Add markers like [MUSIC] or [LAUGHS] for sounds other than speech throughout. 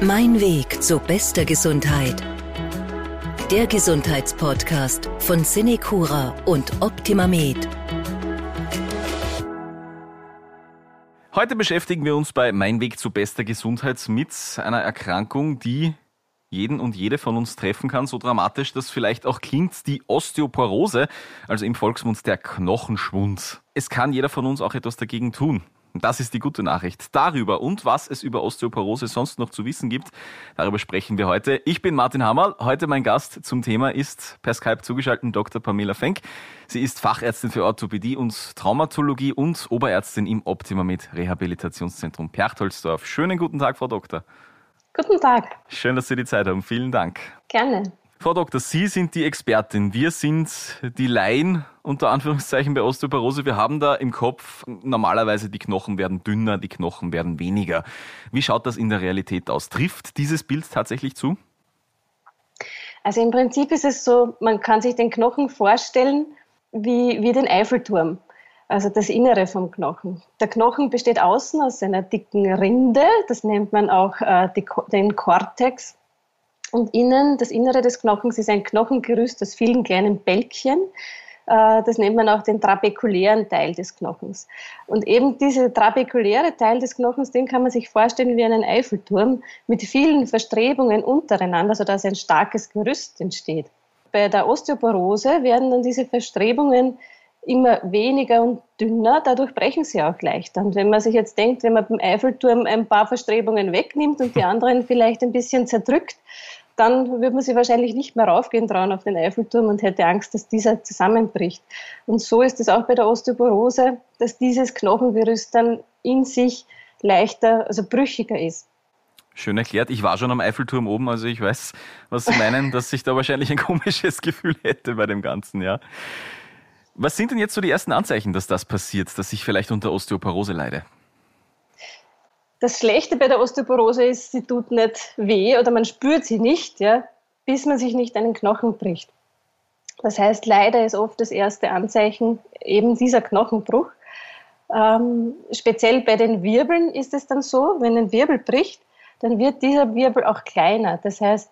Mein Weg zu bester Gesundheit. Der Gesundheitspodcast von Cinecura und OptimaMed. Heute beschäftigen wir uns bei Mein Weg zu bester Gesundheit mit einer Erkrankung, die jeden und jede von uns treffen kann, so dramatisch das vielleicht auch klingt, die Osteoporose, also im Volksmund der Knochenschwund. Es kann jeder von uns auch etwas dagegen tun. Das ist die gute Nachricht. Darüber und was es über Osteoporose sonst noch zu wissen gibt, darüber sprechen wir heute. Ich bin Martin Hammerl. Heute mein Gast zum Thema ist per Skype zugeschaltet Dr. Pamela Fenk. Sie ist Fachärztin für Orthopädie und Traumatologie und Oberärztin im Optimamed Rehabilitationszentrum Perchtoldsdorf. Schönen guten Tag, Frau Doktor. Guten Tag. Schön, dass Sie die Zeit haben. Vielen Dank. Gerne. Frau Doktor, Sie sind die Expertin. Wir sind die Laien unter Anführungszeichen bei Osteoporose. Wir haben da im Kopf normalerweise die Knochen werden dünner, die Knochen werden weniger. Wie schaut das in der Realität aus? Trifft dieses Bild tatsächlich zu? Also im Prinzip ist es so, man kann sich den Knochen vorstellen wie, wie den Eiffelturm, also das Innere vom Knochen. Der Knochen besteht außen aus einer dicken Rinde, das nennt man auch äh, die, den Kortex. Und innen, das Innere des Knochens ist ein Knochengerüst aus vielen kleinen Bälkchen. Äh, das nennt man auch den trabekulären Teil des Knochens. Und eben dieser trabekuläre Teil des Knochens, den kann man sich vorstellen wie einen Eiffelturm mit vielen Verstrebungen untereinander, sodass ein starkes Gerüst entsteht. Bei der Osteoporose werden dann diese Verstrebungen immer weniger und dünner, dadurch brechen sie auch leichter. Und wenn man sich jetzt denkt, wenn man beim Eiffelturm ein paar Verstrebungen wegnimmt und die anderen vielleicht ein bisschen zerdrückt, dann würde man sich wahrscheinlich nicht mehr raufgehen trauen auf den Eiffelturm und hätte Angst, dass dieser zusammenbricht. Und so ist es auch bei der Osteoporose, dass dieses Knochengerüst dann in sich leichter, also brüchiger ist. Schön erklärt. Ich war schon am Eiffelturm oben, also ich weiß, was Sie meinen, dass ich da wahrscheinlich ein komisches Gefühl hätte bei dem Ganzen, ja. Was sind denn jetzt so die ersten Anzeichen, dass das passiert, dass ich vielleicht unter Osteoporose leide? Das Schlechte bei der Osteoporose ist, sie tut nicht weh oder man spürt sie nicht, ja, bis man sich nicht einen Knochen bricht. Das heißt, leider ist oft das erste Anzeichen eben dieser Knochenbruch. Ähm, speziell bei den Wirbeln ist es dann so, wenn ein Wirbel bricht, dann wird dieser Wirbel auch kleiner. Das heißt,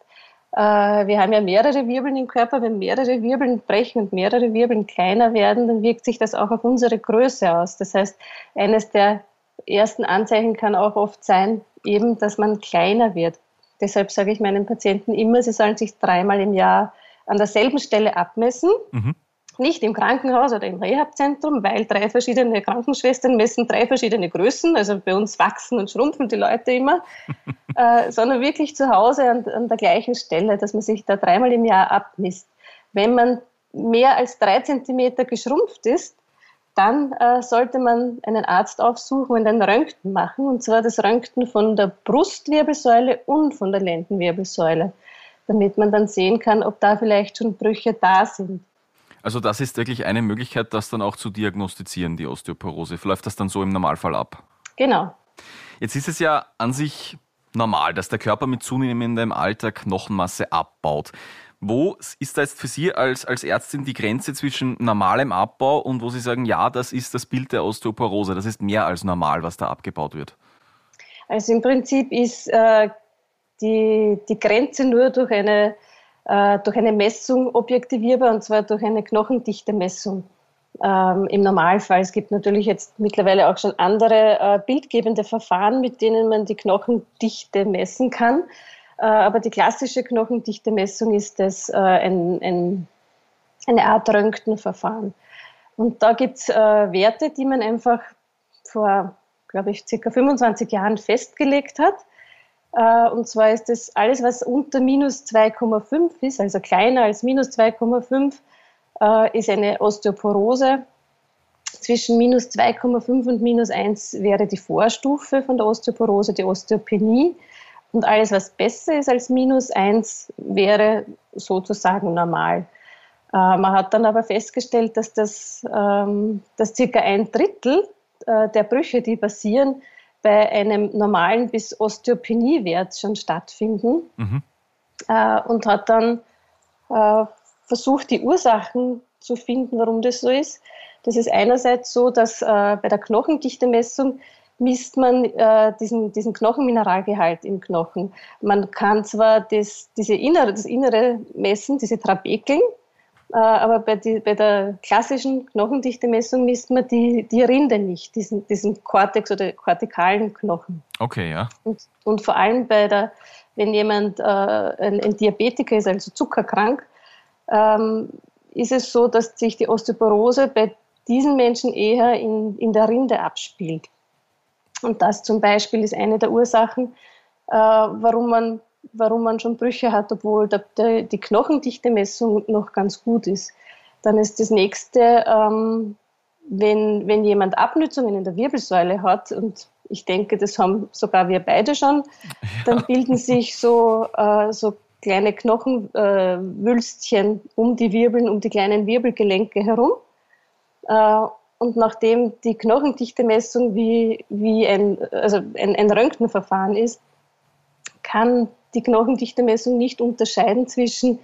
wir haben ja mehrere Wirbeln im Körper. Wenn mehrere Wirbeln brechen und mehrere Wirbeln kleiner werden, dann wirkt sich das auch auf unsere Größe aus. Das heißt, eines der ersten Anzeichen kann auch oft sein, eben, dass man kleiner wird. Deshalb sage ich meinen Patienten immer, sie sollen sich dreimal im Jahr an derselben Stelle abmessen. Mhm. Nicht im Krankenhaus oder im Rehabzentrum, weil drei verschiedene Krankenschwestern messen drei verschiedene Größen. Also bei uns wachsen und schrumpfen die Leute immer, [LAUGHS] äh, sondern wirklich zu Hause an, an der gleichen Stelle, dass man sich da dreimal im Jahr abmisst. Wenn man mehr als drei Zentimeter geschrumpft ist, dann äh, sollte man einen Arzt aufsuchen und ein Röntgen machen, und zwar das Röntgen von der Brustwirbelsäule und von der Lendenwirbelsäule, damit man dann sehen kann, ob da vielleicht schon Brüche da sind. Also das ist wirklich eine Möglichkeit, das dann auch zu diagnostizieren, die Osteoporose. Läuft das dann so im Normalfall ab? Genau. Jetzt ist es ja an sich normal, dass der Körper mit zunehmendem Alter Knochenmasse abbaut. Wo ist da jetzt für Sie als, als Ärztin die Grenze zwischen normalem Abbau und wo Sie sagen, ja, das ist das Bild der Osteoporose, das ist mehr als normal, was da abgebaut wird? Also im Prinzip ist äh, die, die Grenze nur durch eine, äh, durch eine Messung objektivierbar und zwar durch eine Knochendichte-Messung. Ähm, Im Normalfall. Es gibt natürlich jetzt mittlerweile auch schon andere äh, bildgebende Verfahren, mit denen man die Knochendichte messen kann. Äh, aber die klassische Knochendichte-Messung ist das äh, ein, ein, eine Art Röntgenverfahren. Und da gibt es äh, Werte, die man einfach vor, glaube ich, circa 25 Jahren festgelegt hat. Und zwar ist das alles, was unter minus 2,5 ist, also kleiner als minus 2,5, ist eine Osteoporose. Zwischen minus 2,5 und minus 1 wäre die Vorstufe von der Osteoporose, die Osteopenie. Und alles, was besser ist als minus eins, wäre sozusagen normal. Äh, man hat dann aber festgestellt, dass das ähm, dass circa ein Drittel äh, der Brüche, die passieren, bei einem normalen bis Osteopeniewert schon stattfinden. Mhm. Äh, und hat dann äh, versucht, die Ursachen zu finden, warum das so ist. Das ist einerseits so, dass äh, bei der Knochendichte-Messung misst man äh, diesen, diesen Knochenmineralgehalt im Knochen. Man kann zwar das, diese innere, das Innere messen, diese Trabekeln, aber bei, die, bei, der klassischen Knochendichte-Messung misst man die, die Rinde nicht, diesen, diesen Kortex oder kortikalen Knochen. Okay, ja. Und, und vor allem bei der, wenn jemand äh, ein, ein, Diabetiker ist, also zuckerkrank, ähm, ist es so, dass sich die Osteoporose bei diesen Menschen eher in, in der Rinde abspielt. Und das zum Beispiel ist eine der Ursachen, äh, warum, man, warum man schon Brüche hat, obwohl der, der, die Knochendichte-Messung noch ganz gut ist. Dann ist das nächste, ähm, wenn, wenn jemand Abnützungen in der Wirbelsäule hat, und ich denke, das haben sogar wir beide schon, [LAUGHS] ja. dann bilden sich so, äh, so kleine Knochenwülstchen äh, um die Wirbeln, um die kleinen Wirbelgelenke herum. Äh, und nachdem die Knochendichte-Messung wie, wie ein, also ein, ein Röntgenverfahren ist, kann die Knochendichte-Messung nicht unterscheiden zwischen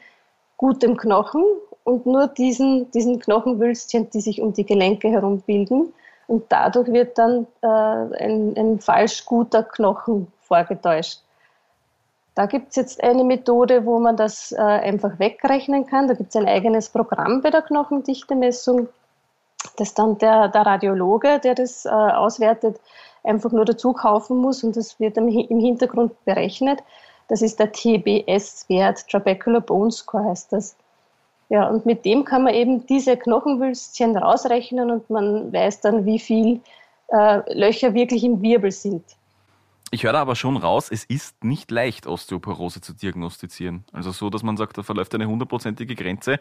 gutem Knochen und nur diesen, diesen Knochenwülstchen, die sich um die Gelenke herum bilden. Und dadurch wird dann äh, ein, ein falsch guter Knochen vorgetäuscht. Da gibt es jetzt eine Methode, wo man das äh, einfach wegrechnen kann. Da gibt es ein eigenes Programm bei der Knochendichte-Messung das dann der, der Radiologe, der das äh, auswertet, einfach nur dazu kaufen muss und das wird im Hintergrund berechnet. Das ist der TBS-Wert, Trabecular Bone Score heißt das. Ja, und mit dem kann man eben diese Knochenwülstchen rausrechnen und man weiß dann, wie viel äh, Löcher wirklich im Wirbel sind. Ich höre da aber schon raus, es ist nicht leicht, Osteoporose zu diagnostizieren. Also so, dass man sagt, da verläuft eine hundertprozentige Grenze,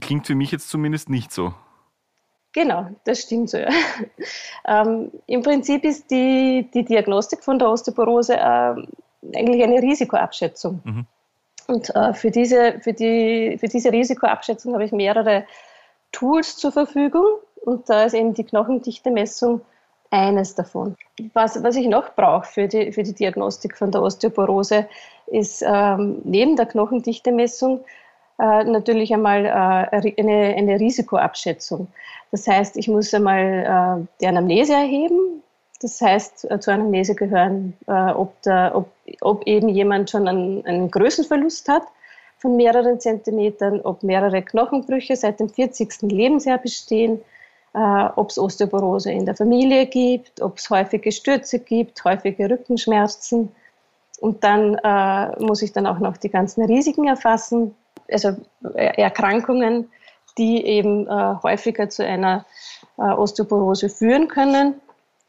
klingt für mich jetzt zumindest nicht so. Genau, das stimmt so. Ja. [LAUGHS] Ähm, Im Prinzip ist die, die Diagnostik von der Osteoporose äh, eigentlich eine Risikoabschätzung. Mhm. Und äh, für, diese, für, die, für diese Risikoabschätzung habe ich mehrere Tools zur Verfügung und da ist eben die Knochendichte-Messung eines davon. Was, was ich noch brauche für die, für die Diagnostik von der Osteoporose ist ähm, neben der Knochendichte-Messung äh, natürlich einmal äh, eine, eine Risikoabschätzung. Das heißt, ich muss einmal äh, die Anamnese erheben. Das heißt, äh, zur Anamnese gehören, äh, ob, der, ob, ob eben jemand schon einen, einen Größenverlust hat von mehreren Zentimetern, ob mehrere Knochenbrüche seit dem 40. Lebensjahr bestehen, äh, ob es Osteoporose in der Familie gibt, ob es häufige Stürze gibt, häufige Rückenschmerzen. Und dann äh, muss ich dann auch noch die ganzen Risiken erfassen, also Erkrankungen, die eben äh, häufiger zu einer Osteoporose führen können.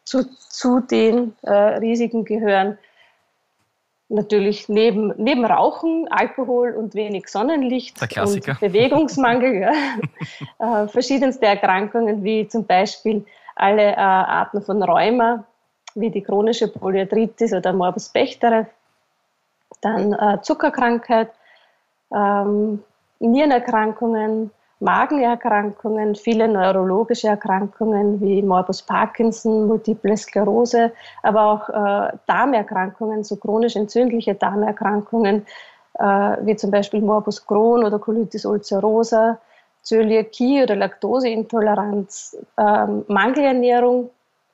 Zu, zu den äh, Risiken gehören. Natürlich neben, neben Rauchen, Alkohol und wenig Sonnenlicht und Bewegungsmangel, [LAUGHS] ja, äh, verschiedenste Erkrankungen wie zum Beispiel alle äh, Arten von Rheuma, wie die chronische Polyarthritis oder Morbus Bechterew, dann äh, Zuckerkrankheit, ähm, Nierenerkrankungen, Magenerkrankungen, viele neurologische Erkrankungen wie Morbus Parkinson, Multiple Sklerose, aber auch äh, Darmerkrankungen, so chronisch entzündliche Darmerkrankungen äh, wie zum Beispiel Morbus Crohn oder Colitis ulcerosa, Zöliakie oder Laktoseintoleranz, äh, Mangelernährung,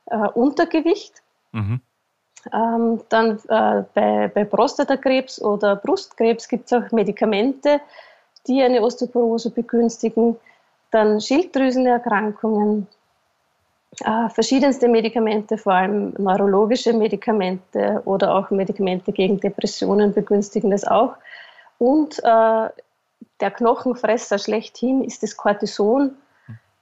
äh, Untergewicht. Mhm. Ähm, dann äh, bei, bei Prostatakrebs oder Brustkrebs gibt es auch Medikamente, die eine Osteoporose begünstigen, dann Schilddrüsenerkrankungen, äh, verschiedenste Medikamente, vor allem neurologische Medikamente oder auch Medikamente gegen Depressionen begünstigen das auch. Und äh, der Knochenfresser schlechthin ist das Cortison.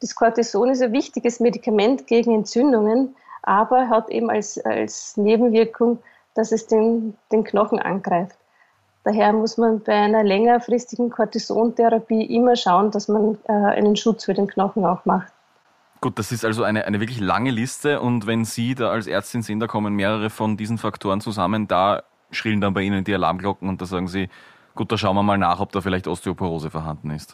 Das Cortison ist ein wichtiges Medikament gegen Entzündungen, aber hat eben als, als Nebenwirkung, dass es den, den Knochen angreift. Daher muss man bei einer längerfristigen Cortisontherapie immer schauen, dass man äh, einen Schutz für den Knochen auch macht. Gut, das ist also eine, eine wirklich lange Liste und wenn Sie da als Ärztin sehen, da kommen mehrere von diesen Faktoren zusammen, da schrillen dann bei Ihnen die Alarmglocken und da sagen Sie, gut, da schauen wir mal nach, ob da vielleicht Osteoporose vorhanden ist.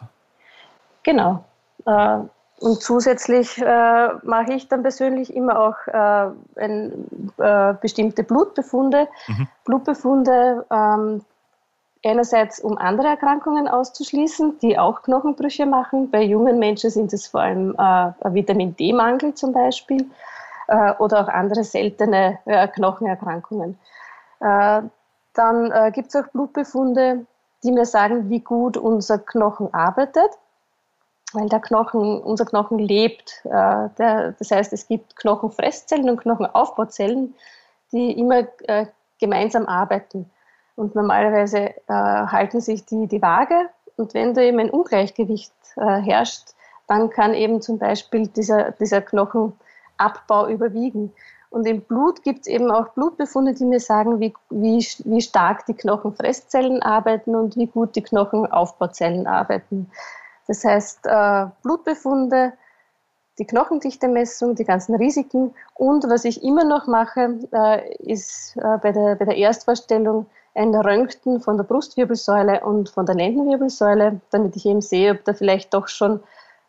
Genau. Äh, und zusätzlich äh, mache ich dann persönlich immer auch äh, ein, äh, bestimmte Blutbefunde. Mhm. Blutbefunde, ähm, einerseits um andere Erkrankungen auszuschließen, die auch Knochenbrüche machen. Bei jungen Menschen sind es vor allem äh, Vitamin D-Mangel zum Beispiel. äh, oder auch andere seltene äh, Knochenerkrankungen. Äh, dann äh, gibt es auch Blutbefunde, die mir sagen, wie gut unser Knochen arbeitet, weil der Knochen, unser Knochen lebt. Äh, das heißt, es gibt Knochenfresszellen und Knochenaufbauzellen, die immer gemeinsam arbeiten. Und normalerweise äh, halten sich die die Waage. Und wenn da eben ein Ungleichgewicht äh, herrscht, dann kann eben zum Beispiel dieser, dieser Knochenabbau überwiegen. Und im Blut gibt es eben auch Blutbefunde, die mir sagen, wie, wie, wie stark die Knochenfresszellen arbeiten und wie gut die Knochenaufbauzellen arbeiten. Das heißt, äh, Blutbefunde, die Knochendichte-Messung, die ganzen Risiken und was ich immer noch mache, äh, ist äh, bei, der, bei der Erstvorstellung ein Röntgen von der Brustwirbelsäule und von der Lendenwirbelsäule, damit ich eben sehe, ob da vielleicht doch schon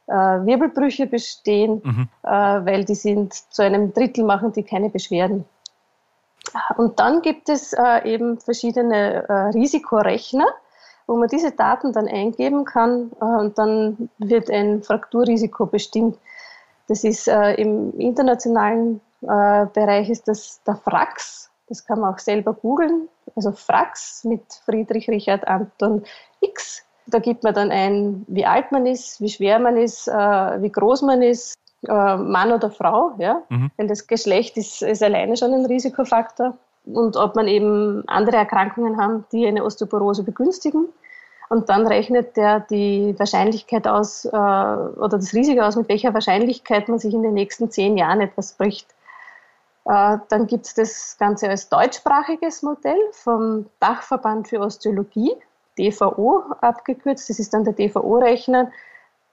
äh, Wirbelbrüche bestehen, mhm. äh, weil die sind zu einem Drittel machen die keine Beschwerden. Und dann gibt es äh, eben verschiedene äh, Risikorechner, wo man diese Daten dann eingeben kann äh, und dann wird ein Frakturrisiko bestimmt. Das ist äh, im internationalen Bereich ist das der Frax, das kann man auch selber googeln, also Frax mit Friedrich Richard Anton X da gibt man dann ein, wie alt man ist, wie schwer man ist, äh, wie groß man ist, äh, Mann oder Frau, ja. Mhm. Weil das Geschlecht ist, ist alleine schon ein Risikofaktor. Und ob man eben andere Erkrankungen haben, die eine Osteoporose begünstigen. Und dann rechnet der die Wahrscheinlichkeit aus äh, oder das Risiko aus, mit welcher Wahrscheinlichkeit man sich in den nächsten zehn Jahren etwas bricht. Äh, dann gibt es das Ganze als deutschsprachiges Modell vom Dachverband für Osteologie. DVO abgekürzt. Das ist dann der DVO-Rechner.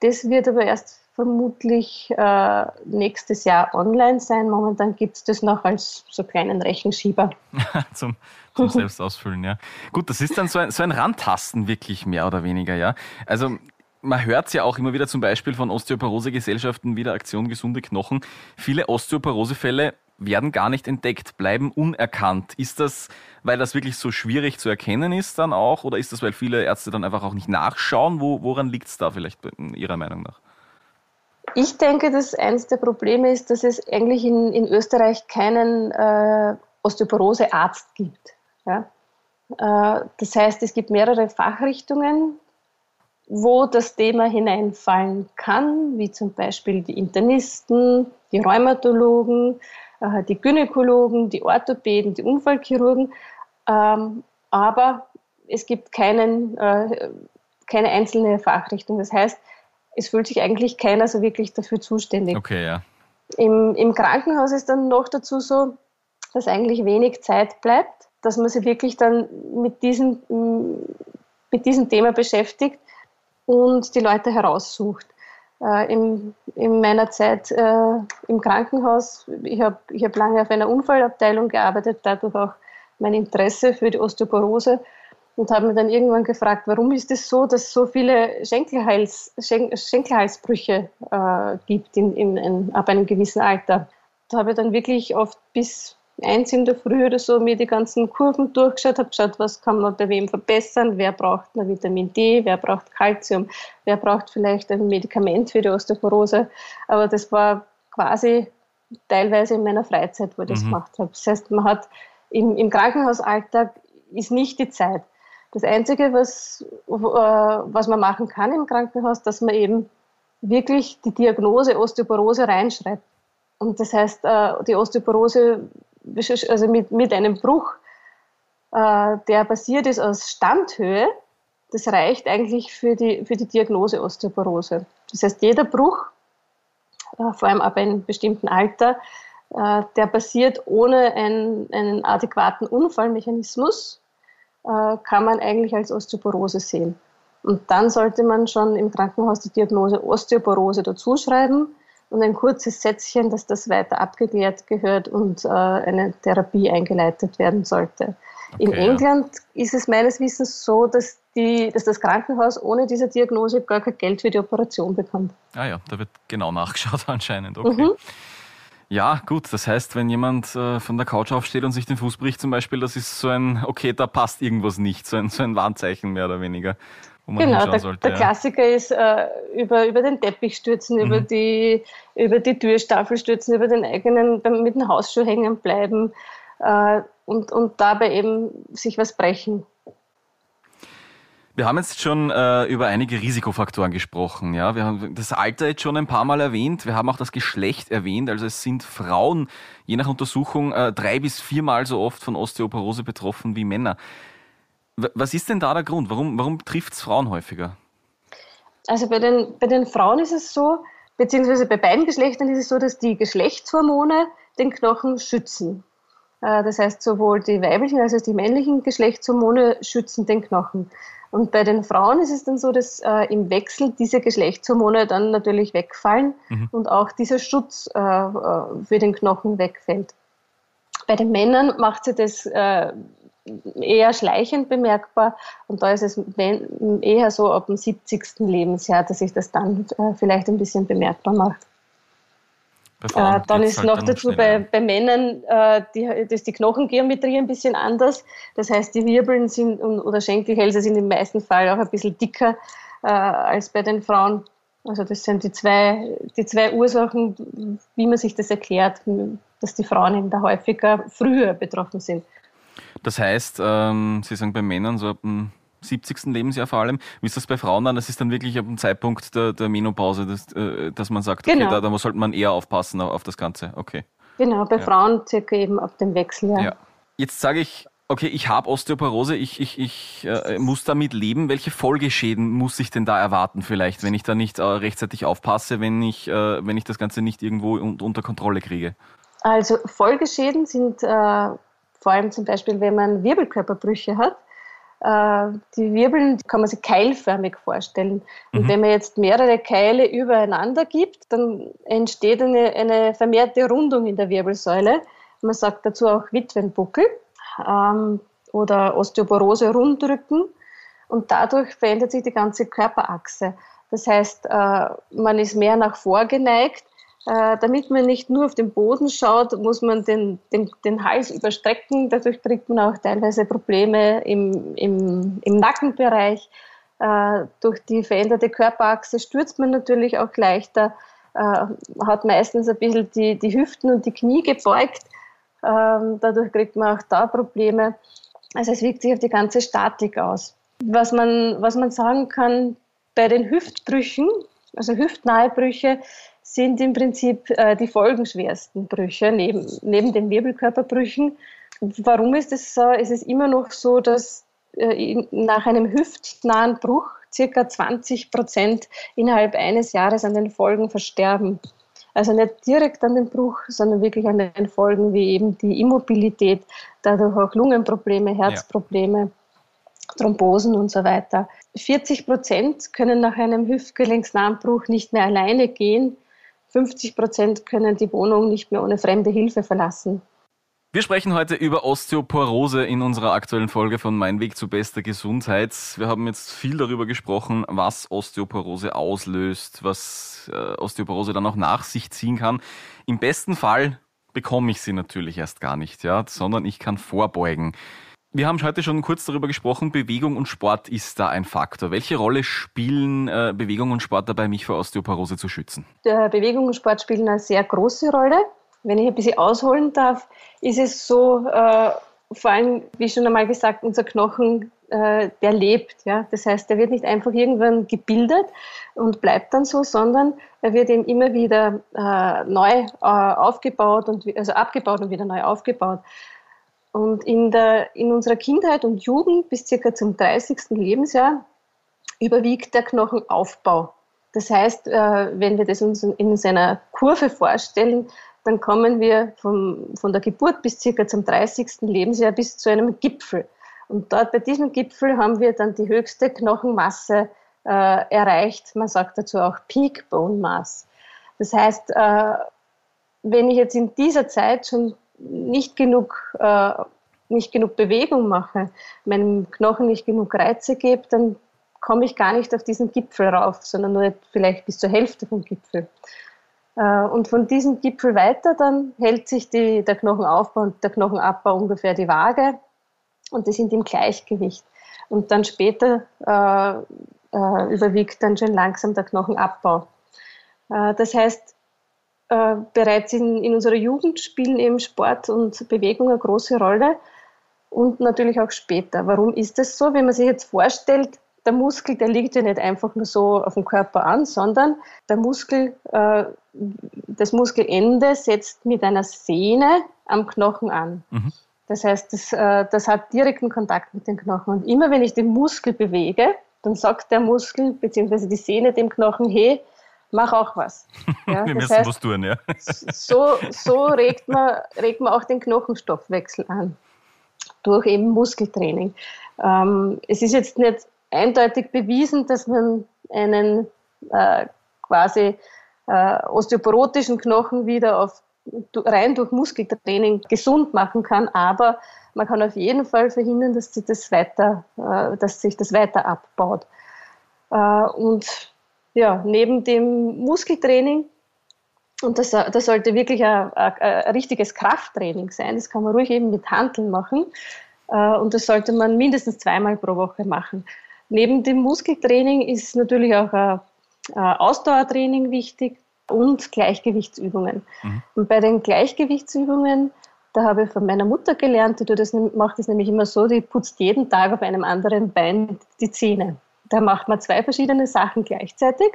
Das wird aber erst vermutlich äh, nächstes Jahr online sein. Momentan gibt es das noch als so kleinen Rechenschieber. [LAUGHS] zum, zum Selbstausfüllen, ja. Gut, das ist dann so ein, so ein Randtasten wirklich mehr oder weniger, ja. Also man hört es ja auch immer wieder zum Beispiel von Osteoporose-Gesellschaften wie der Aktion Gesunde Knochen. Viele Osteoporosefälle werden gar nicht entdeckt, bleiben unerkannt. Ist das, weil das wirklich so schwierig zu erkennen ist dann auch? Oder ist das, weil viele Ärzte dann einfach auch nicht nachschauen? Wo, woran liegt es da vielleicht Ihrer Meinung nach? Ich denke, dass eines der Probleme ist, dass es eigentlich in, in Österreich keinen äh, Osteoporose-Arzt gibt. Ja? Äh, das heißt, es gibt mehrere Fachrichtungen, wo das Thema hineinfallen kann, wie zum Beispiel die Internisten, die Rheumatologen, die Gynäkologen, die Orthopäden, die Unfallchirurgen. Ähm, aber es gibt keinen, äh, keine einzelne Fachrichtung. Das heißt, es fühlt sich eigentlich keiner so wirklich dafür zuständig. Okay, ja. Im, Im Krankenhaus ist dann noch dazu so, dass eigentlich wenig Zeit bleibt, dass man sich wirklich dann mit diesem, mit diesem Thema beschäftigt und die Leute heraussucht äh, in, in, meiner Zeit äh, im Krankenhaus. Ich habe ich hab lange auf einer Unfallabteilung gearbeitet, dadurch auch mein Interesse für die Osteoporose und habe mir dann irgendwann gefragt, warum ist es so, dass so viele Schenkelhals, Schen Schenkelhalsbrüche äh, gibt in, in, in, ab einem gewissen Alter. Da habe ich dann wirklich oft bis eins in der Früh oder so mir die ganzen Kurven durchgeschaut, habe geschaut, was kann man bei wem verbessern, wer braucht ein Vitamin D, wer braucht Kalzium, wer braucht vielleicht ein Medikament für die Osteoporose. Aber das war quasi teilweise in meiner Freizeit, wo ich mhm. das gemacht habe. Das heißt, man hat im, im Krankenhausalltag ist nicht die Zeit. Das Einzige, was, äh, was man machen kann im Krankenhaus, dass man eben wirklich die Diagnose Osteoporose reinschreibt. Und das heißt, äh, die Osteoporose also mit, mit einem Bruch, äh, der basiert ist aus Standhöhe, das reicht eigentlich für die, für die Diagnose Osteoporose. Das heißt, jeder Bruch, äh, vor allem ab einem bestimmten Alter, äh, der basiert ohne einen, einen adäquaten Unfallmechanismus, äh, kann man eigentlich als Osteoporose sehen. Und dann sollte man schon im Krankenhaus die Diagnose Osteoporose dazuschreiben und ein kurzes Sätzchen, dass das weiter abgeklärt gehört und äh, eine Therapie eingeleitet werden sollte. Okay, in England ja. ist es meines Wissens so, dass, die, dass das Krankenhaus ohne diese Diagnose gar kein Geld für die Operation bekommt. Ah ja, da wird genau nachgeschaut [LAUGHS] anscheinend. Okay. Mhm. Ja, gut, das heißt, wenn jemand äh, von der Couch aufsteht und sich den Fuß bricht zum Beispiel, das ist so ein, okay, da passt irgendwas nicht, so ein, so ein Warnzeichen mehr oder weniger. Wo man genau, der, sollte, der ja. Klassiker ist äh, über, über den Teppich stürzen, mhm. über, die, über die Türstaffel stürzen, über den eigenen, mit dem Hausschuh hängen bleiben äh, und, und dabei eben sich was brechen. Wir haben jetzt schon äh, über einige Risikofaktoren gesprochen. Ja, wir haben das Alter jetzt schon ein paar Mal erwähnt. Wir haben auch das Geschlecht erwähnt. Also es sind Frauen je nach Untersuchung äh, drei bis viermal so oft von Osteoporose betroffen wie Männer. Was ist denn da der Grund? Warum, warum trifft es Frauen häufiger? Also bei den, bei den Frauen ist es so, beziehungsweise bei beiden Geschlechtern ist es so, dass die Geschlechtshormone den Knochen schützen. Äh, das heißt, sowohl die weiblichen als auch die männlichen Geschlechtshormone schützen den Knochen. Und bei den Frauen ist es dann so, dass äh, im Wechsel diese Geschlechtshormone dann natürlich wegfallen mhm. und auch dieser Schutz äh, äh für den Knochen wegfällt. Bei den Männern macht sie das äh, eher schleichend bemerkbar und da ist es eher so ab dem 70. Lebensjahr, dass sich das dann äh, vielleicht ein bisschen bemerkbar macht. Äh, dann ist halt noch dazu bei, bei, Männern äh, die, ist die Knochengeometrie ein bisschen anders. Das heißt, die Wirbeln sind oder Schenkelhälse sind im meisten Fall auch ein bisschen dicker äh, als bei den Frauen. Also das sind die zwei, die zwei Ursachen, wie man sich das erklärt, dass die Frauen eben da häufiger früher betroffen sind. Das heißt, ähm, Sie sagen bei Männern so ab dem 70. Lebensjahr vor allem. Wie ist das bei Frauen dann? Das ist dann wirklich ab dem Zeitpunkt der, der Menopause, dass, äh, dass man sagt, genau. okay, da, da sollte man eher aufpassen auf, auf das Ganze. Okay. Genau, bei ja. Frauen circa eben ab dem Wechseljahr. Ja. Jetzt sage ich, okay, ich habe Osteoporose, ich, ich, ich äh, muss damit leben. Welche Folgeschäden muss ich denn da erwarten vielleicht, wenn ich da nicht äh, rechtzeitig aufpasse, wenn ich, äh, wenn ich das Ganze nicht irgendwo un unter Kontrolle kriege? Also Folgeschäden sind äh, vor allem zum Beispiel, wenn man Wirbelkörperbrüche hat. Äh, die Wirbeln kann man sich keilförmig vorstellen. Und mhm. wenn man jetzt mehrere Keile übereinander gibt, dann entsteht eine, eine vermehrte Rundung in der Wirbelsäule. Man sagt dazu auch Witwenbuckel ähm, oder Osteoporose-Rundrücken. Und dadurch verändert sich die ganze Körperachse. Das heißt, äh, man ist mehr nach vorgeneigt äh, damit man nicht nur auf den Boden schaut, muss man den, den, den Hals überstrecken. Dadurch kriegt man auch teilweise Probleme im, im, im Nackenbereich. Äh, durch die veränderte Körperachse stürzt man natürlich auch leichter, äh, hat meistens ein bisschen die, die Hüften und die Knie gebeugt. Ähm, dadurch kriegt man auch da Probleme. Also es wirkt sich auf die ganze Statik aus. Was man, was man sagen kann bei den Hüftbrüchen, also hüftnahe Brüche, sind im Prinzip äh, die folgenschwersten Brüche neben, neben den Wirbelkörperbrüchen. Warum ist es so? Es ist immer noch so, dass äh, nach einem hüftnahen Bruch circa 20 Prozent innerhalb eines Jahres an den Folgen versterben. Also nicht direkt an den Bruch, sondern wirklich an den Folgen wie eben die Immobilität, dadurch auch Lungenprobleme, Herzprobleme. Ja. Thrombosen und so weiter. 40 Prozent können nach einem Hüftgelenksnahen Bruch nicht mehr alleine gehen. 50 Prozent können die Wohnung nicht mehr ohne fremde Hilfe verlassen. Wir sprechen heute über Osteoporose in unserer aktuellen Folge von Mein Weg zu bester Gesundheit. Wir haben jetzt viel darüber gesprochen, was Osteoporose auslöst, was äh, Osteoporose dann auch nach sich ziehen kann. Im besten Fall bekomme ich sie natürlich erst gar nicht, ja, sondern ich kann vorbeugen. Wir haben heute schon kurz darüber gesprochen, Bewegung und Sport ist da ein Faktor. Welche Rolle spielen äh, Bewegung und Sport dabei, mich vor Osteoporose zu schützen? Der Bewegung und Sport spielen eine sehr große Rolle. Wenn ich ein bisschen ausholen darf, ist es so, äh, vor allem, wie schon einmal gesagt, unser Knochen, äh, der lebt. Ja? Das heißt, der wird nicht einfach irgendwann gebildet und bleibt dann so, sondern er wird eben immer wieder äh, neu äh, aufgebaut und also abgebaut und wieder neu aufgebaut. Und in, der, in unserer Kindheit und Jugend bis circa zum 30. Lebensjahr überwiegt der Knochenaufbau. Das heißt, äh, wenn wir das uns in seiner Kurve vorstellen, dann kommen wir vom, von der Geburt bis circa zum 30. Lebensjahr bis zu einem Gipfel. Und dort bei diesem Gipfel haben wir dann die höchste Knochenmasse äh, erreicht. Man sagt dazu auch Peak Bone Mass. Das heißt, äh, wenn ich jetzt in dieser Zeit schon nicht genug, äh, nicht genug Bewegung mache, meinem Knochen nicht genug Reize gebe, dann komme ich gar nicht auf diesen Gipfel rauf, sondern nur vielleicht bis zur Hälfte vom Gipfel. Äh, und von diesem Gipfel weiter dann hält sich die, der Knochenaufbau und der Knochenabbau ungefähr die Waage und die sind im Gleichgewicht. Und dann später äh, äh, überwiegt dann schon langsam der Knochenabbau. Äh, das heißt, äh, bereits in, in unserer Jugend spielen eben Sport und Bewegung eine große Rolle und natürlich auch später. Warum ist das so? Wenn man sich jetzt vorstellt, der Muskel, der liegt ja nicht einfach nur so auf dem Körper an, sondern der Muskel, äh, das Muskelende setzt mit einer Sehne am Knochen an. Mhm. Das heißt, das, äh, das hat direkten Kontakt mit den Knochen. Und immer wenn ich den Muskel bewege, dann sagt der Muskel bzw. die Sehne dem Knochen, hey, mach auch was. Ja, Wir müssen heißt, was tun, ja. So, so regt, man, regt man auch den Knochenstoffwechsel an, durch eben Muskeltraining. Ähm, es ist jetzt nicht eindeutig bewiesen, dass man einen äh, quasi äh, osteoporotischen Knochen wieder auf, rein durch Muskeltraining gesund machen kann, aber man kann auf jeden Fall verhindern, dass sich das weiter, äh, dass sich das weiter abbaut. Äh, und ja, neben dem Muskeltraining, und das, das sollte wirklich ein, ein, ein, richtiges Krafttraining sein, das kann man ruhig eben mit Handeln machen, äh, und das sollte man mindestens zweimal pro Woche machen. Neben dem Muskeltraining ist natürlich auch ein, ein Ausdauertraining wichtig und Gleichgewichtsübungen. Mhm. Und bei den Gleichgewichtsübungen, da habe ich von meiner Mutter gelernt, die das, macht das nämlich immer so, die putzt jeden Tag auf einem anderen Bein die Zähne. Da macht man zwei verschiedene Sachen gleichzeitig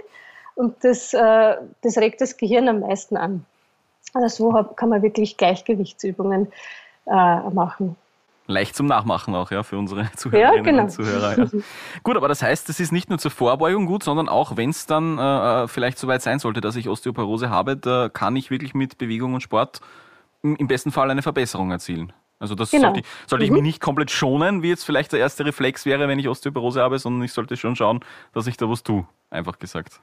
und das, äh, das regt das Gehirn am meisten an. Also so kann man wirklich Gleichgewichtsübungen äh, machen. Leicht zum Nachmachen auch, ja, für unsere Zuhörerinnen ja, genau. und Zuhörer. Ja. [LAUGHS] gut, aber das heißt, es ist nicht nur zur Vorbeugung gut, sondern auch, wenn es dann äh, äh, vielleicht soweit sein sollte, dass ich Osteoporose habe, da kann ich wirklich mit Bewegung und Sport im, im besten Fall eine Verbesserung erzielen. Also das genau. sollte, ich, sollte mhm. ich mich nicht komplett schonen, wie jetzt vielleicht der erste Reflex wäre, wenn ich Osteoporose habe, sondern ich sollte schon schauen, dass ich da was tue, einfach gesagt.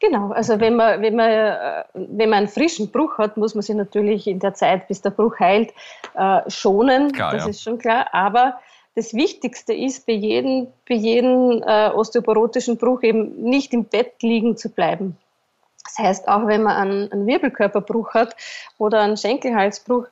Genau, also wenn man, wenn, man, äh, wenn man einen frischen Bruch hat, muss man sich natürlich in der Zeit, bis der Bruch heilt, äh, schonen. Klar, das ja. ist schon klar. Aber das Wichtigste ist, bei jedem, bei jedem äh, osteoporotischen Bruch eben nicht im Bett liegen zu bleiben. Das heißt, auch wenn man einen, einen Wirbelkörperbruch hat oder einen Schenkelhalsbruch,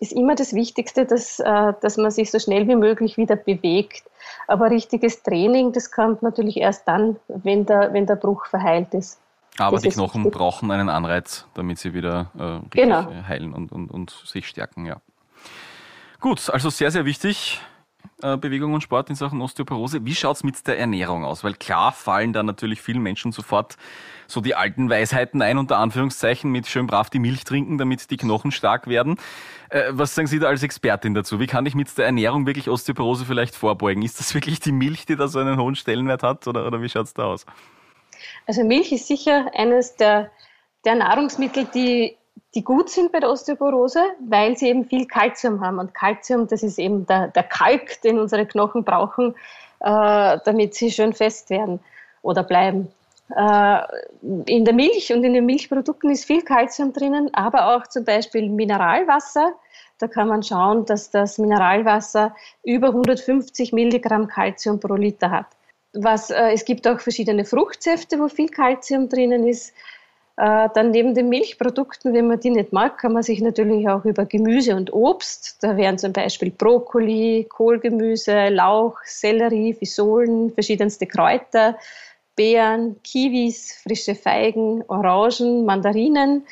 ist immer das Wichtigste, dass, äh, dass man sich so schnell wie möglich wieder bewegt. Aber richtiges Training, das kommt natürlich erst dann, wenn der, wenn der Bruch verheilt ist. Aber das die Knochen wichtig. brauchen einen Anreiz, damit sie wieder äh, genau. heilen und, und, und sich stärken, ja. Gut, also sehr, sehr wichtig. Äh, Bewegung und Sport in Sachen Osteoporose. Wie schaut's mit der Ernährung aus? Weil klar fallen da natürlich vielen Menschen sofort so die alten Weisheiten ein, unter Anführungszeichen, mit schön brav die Milch trinken, damit die Knochen stark werden. Äh, was sagen Sie da als Expertin dazu? Wie kann ich mit der Ernährung wirklich Osteoporose vielleicht vorbeugen? Ist das wirklich die Milch, die da so einen hohen Stellenwert hat oder, oder wie schaut's da aus? Also Milch ist sicher eines der, der Nahrungsmittel, die die gut sind bei der Osteoporose, weil sie eben viel Kalzium haben. Und Kalzium, das ist eben der, der Kalk, den unsere Knochen brauchen, äh, damit sie schön fest werden oder bleiben. Äh, in der Milch und in den Milchprodukten ist viel Kalzium drinnen, aber auch zum Beispiel Mineralwasser. Da kann man schauen, dass das Mineralwasser über 150 Milligramm Kalzium pro Liter hat. Was, äh, es gibt auch verschiedene Fruchtsäfte, wo viel Kalzium drinnen ist. Äh, dann neben den Milchprodukten, wenn man die nicht mag, kann man sich natürlich auch über Gemüse und Obst, da wären zum Beispiel Brokkoli, Kohlgemüse, Lauch, Sellerie, Fisolen, verschiedenste Kräuter, Beeren, Kiwis, frische Feigen, Orangen, Mandarinen,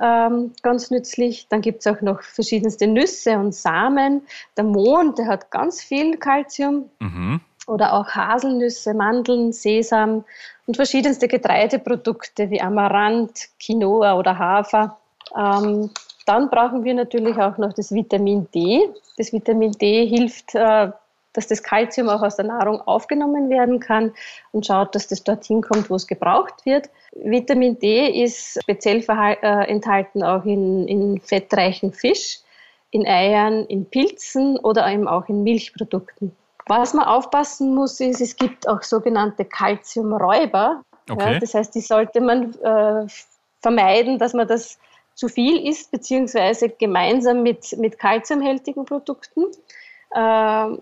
ähm, ganz nützlich. Dann gibt es auch noch verschiedenste Nüsse und Samen. Der Mohn, der hat ganz viel Kalzium. Mhm oder auch Haselnüsse, Mandeln, Sesam und verschiedenste Getreideprodukte wie Amaranth, Quinoa oder Hafer. Ähm, dann brauchen wir natürlich auch noch das Vitamin D. Das Vitamin D hilft, äh, dass das Kalzium auch aus der Nahrung aufgenommen werden kann und schaut, dass das dorthin kommt, wo es gebraucht wird. Vitamin D ist speziell äh, enthalten auch in, in fettreichen Fisch, in Eiern, in Pilzen oder eben auch in Milchprodukten. Was man aufpassen muss, ist, es gibt auch sogenannte Kalziumräuber. Okay. Ja, das heißt, die sollte man äh, vermeiden, dass man das zu viel isst, beziehungsweise gemeinsam mit, mit kalziumhältigen Produkten. Ähm,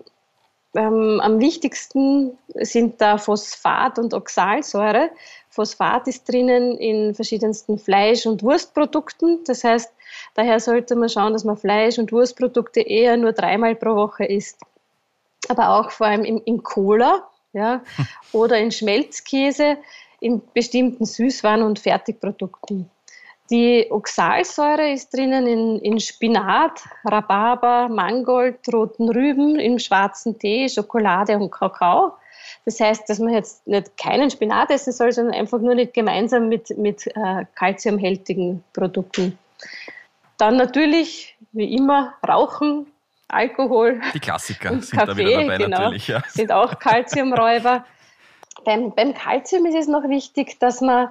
ähm, am wichtigsten sind da Phosphat und Oxalsäure. Phosphat ist drinnen in verschiedensten Fleisch- und Wurstprodukten. Das heißt, daher sollte man schauen, dass man Fleisch- und Wurstprodukte eher nur dreimal pro Woche isst aber auch vor allem im Cola. ja, [LAUGHS] oder in Schmelzkäse, in bestimmten Süßwaren und Fertigprodukten. Die Oxalsäure ist drinnen in, in Spinat, Rhabarber, Mangold, roten Rüben, im schwarzen Tee, Schokolade und Kakao. Das heißt, dass man jetzt nicht keinen Spinat essen soll, sondern einfach nur nicht gemeinsam mit, mit äh, kalziumhältigen Produkten. Dann natürlich, wie immer, Rauchen, Alkohol. Die Klassiker und sind Kaffee, da wieder dabei genau, natürlich. Ja. Sind auch Kalziumräuber. beim, beim Kalzium ist es noch wichtig, dass man,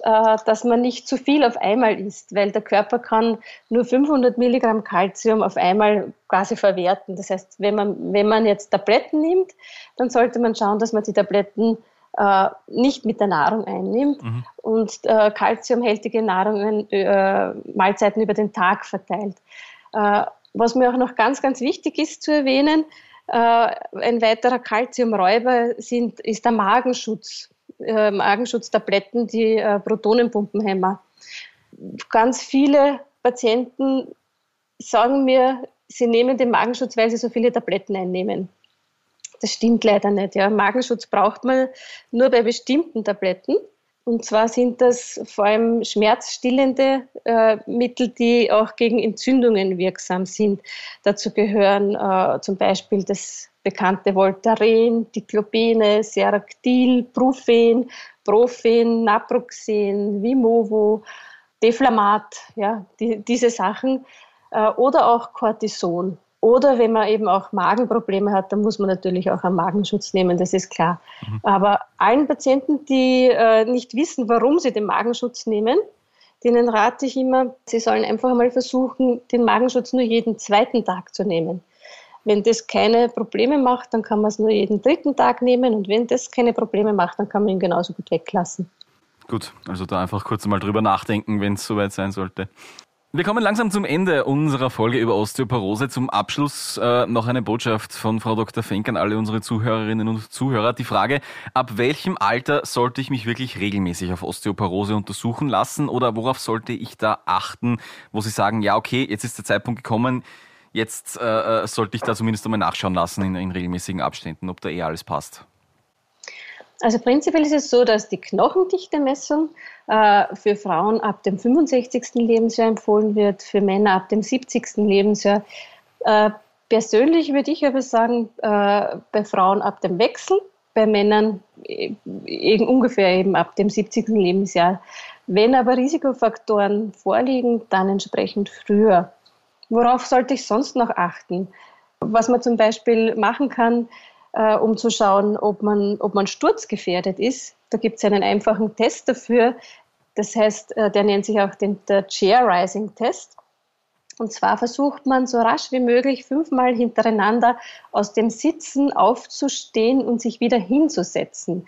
äh, dass man nicht zu viel auf einmal isst, weil der Körper kann nur 500 Milligramm Kalzium auf einmal quasi verwerten. Das heißt, wenn man, wenn man jetzt Tabletten nimmt, dann sollte man schauen, dass man die Tabletten äh, nicht mit der Nahrung einnimmt mhm. und äh, kalziumhältige Nahrungen, äh, Mahlzeiten über den Tag verteilt. Äh, was mir auch noch ganz, ganz wichtig ist zu erwähnen, äh, ein weiterer Kalziumräuber sind, ist der Magenschutz, äh, Magenschutztabletten, die äh, Protonenpumpenhemmer. Ganz viele Patienten sagen mir, sie nehmen den Magenschutz, weil sie so viele Tabletten einnehmen. Das stimmt leider nicht. Ja. Magenschutz braucht man nur bei bestimmten Tabletten. Und zwar sind das vor allem schmerzstillende äh, Mittel, die auch gegen Entzündungen wirksam sind. Dazu gehören äh, zum Beispiel das bekannte Voltaren, Diclofene, Seractil, Brufen, Profen, Naproxen, Vimovo, Deflamat, ja, die, diese Sachen. Äh, oder auch Cortison. Oder wenn man eben auch Magenprobleme hat, dann muss man natürlich auch einen Magenschutz nehmen, das ist klar. Mhm. Aber allen Patienten, die äh, nicht wissen, warum sie den Magenschutz nehmen, denen rate ich immer, sie sollen einfach mal versuchen, den Magenschutz nur jeden zweiten Tag zu nehmen. Wenn das keine Probleme macht, dann kann man es nur jeden dritten Tag nehmen und wenn das keine Probleme macht, dann kann man ihn genauso gut weglassen. Gut, also da einfach kurz mal drüber nachdenken, wenn es soweit sein sollte. Wir kommen langsam zum Ende unserer Folge über Osteoporose. Zum Abschluss äh, noch eine Botschaft von Frau Dr. Fenk an alle unsere Zuhörerinnen und Zuhörer. Die Frage, ab welchem Alter sollte ich mich wirklich regelmäßig auf Osteoporose untersuchen lassen oder worauf sollte ich da achten, wo Sie sagen, ja, okay, jetzt ist der Zeitpunkt gekommen, jetzt äh, äh sollte ich da zumindest einmal nachschauen lassen in, in regelmäßigen Abständen, ob da eh alles passt. Also prinzipiell ist es so, dass die Knochendichte-Messung äh, für Frauen ab dem 65. Lebensjahr empfohlen wird, für Männer ab dem 70. Lebensjahr. Äh, persönlich würde ich aber sagen, äh, bei Frauen ab dem Wechsel, bei Männern äh, ungefähr eben ab dem 70. Lebensjahr. Wenn aber Risikofaktoren vorliegen, dann entsprechend früher. Worauf sollte ich sonst noch achten? Was man zum Beispiel machen kann, äh, um zu schauen, ob man, ob man sturzgefährdet ist. Da gibt es einen einfachen Test dafür. Das heißt, äh, der nennt sich auch den, der Chair Rising Test. Und zwar versucht man so rasch wie möglich fünfmal hintereinander aus dem Sitzen aufzustehen und sich wieder hinzusetzen.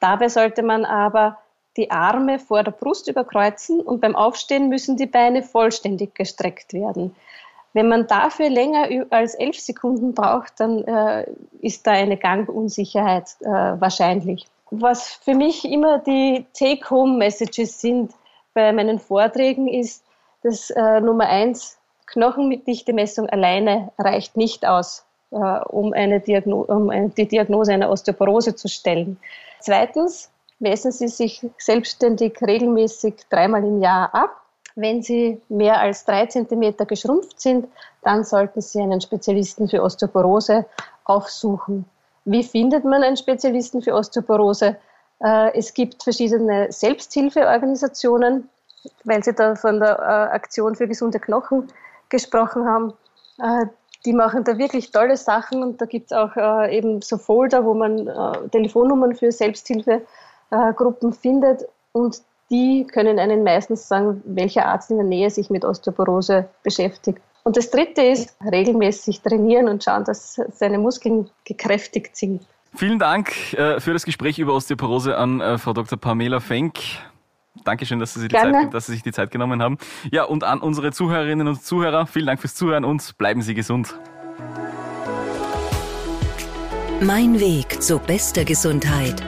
Dabei sollte man aber die Arme vor der Brust überkreuzen und beim Aufstehen müssen die Beine vollständig gestreckt werden. Wenn man dafür länger als elf Sekunden braucht, dann äh, ist da eine Gangunsicherheit äh, wahrscheinlich. Was für mich immer die Take-Home-Messages sind bei meinen Vorträgen, ist, dass äh, Nummer eins, Knochendichte-Messung alleine reicht nicht aus, äh, um, eine um eine, die Diagnose einer Osteoporose zu stellen. Zweitens, messen Sie sich selbstständig regelmäßig dreimal im Jahr ab wenn sie mehr als drei Zentimeter geschrumpft sind, dann sollten Sie einen Spezialisten für Osteoporose aufsuchen. Wie findet man einen Spezialisten für Osteoporose? Äh, es gibt verschiedene Selbsthilfeorganisationen, weil Sie da von der äh, Aktion für gesunde Knochen gesprochen haben. Äh, die machen da wirklich tolle Sachen und da gibt es auch eben so Folder, wo man Telefonnummern für Selbsthilfegruppen findet und die können einen meistens sagen, welcher Arzt in der Nähe sich mit Osteoporose beschäftigt. Und das Dritte ist, regelmäßig trainieren und schauen, dass seine Muskeln gekräftigt sind. Vielen Dank äh, für das Gespräch über Osteoporose an äh, Frau Dr. Pamela Fenk. Dankeschön, dass Sie, Zeit, dass Sie sich die Zeit genommen haben. Ja, und an unsere Zuhörerinnen und Zuhörer, vielen Dank fürs Zuhören und bleiben Sie gesund. Mein Weg zu bester Gesundheit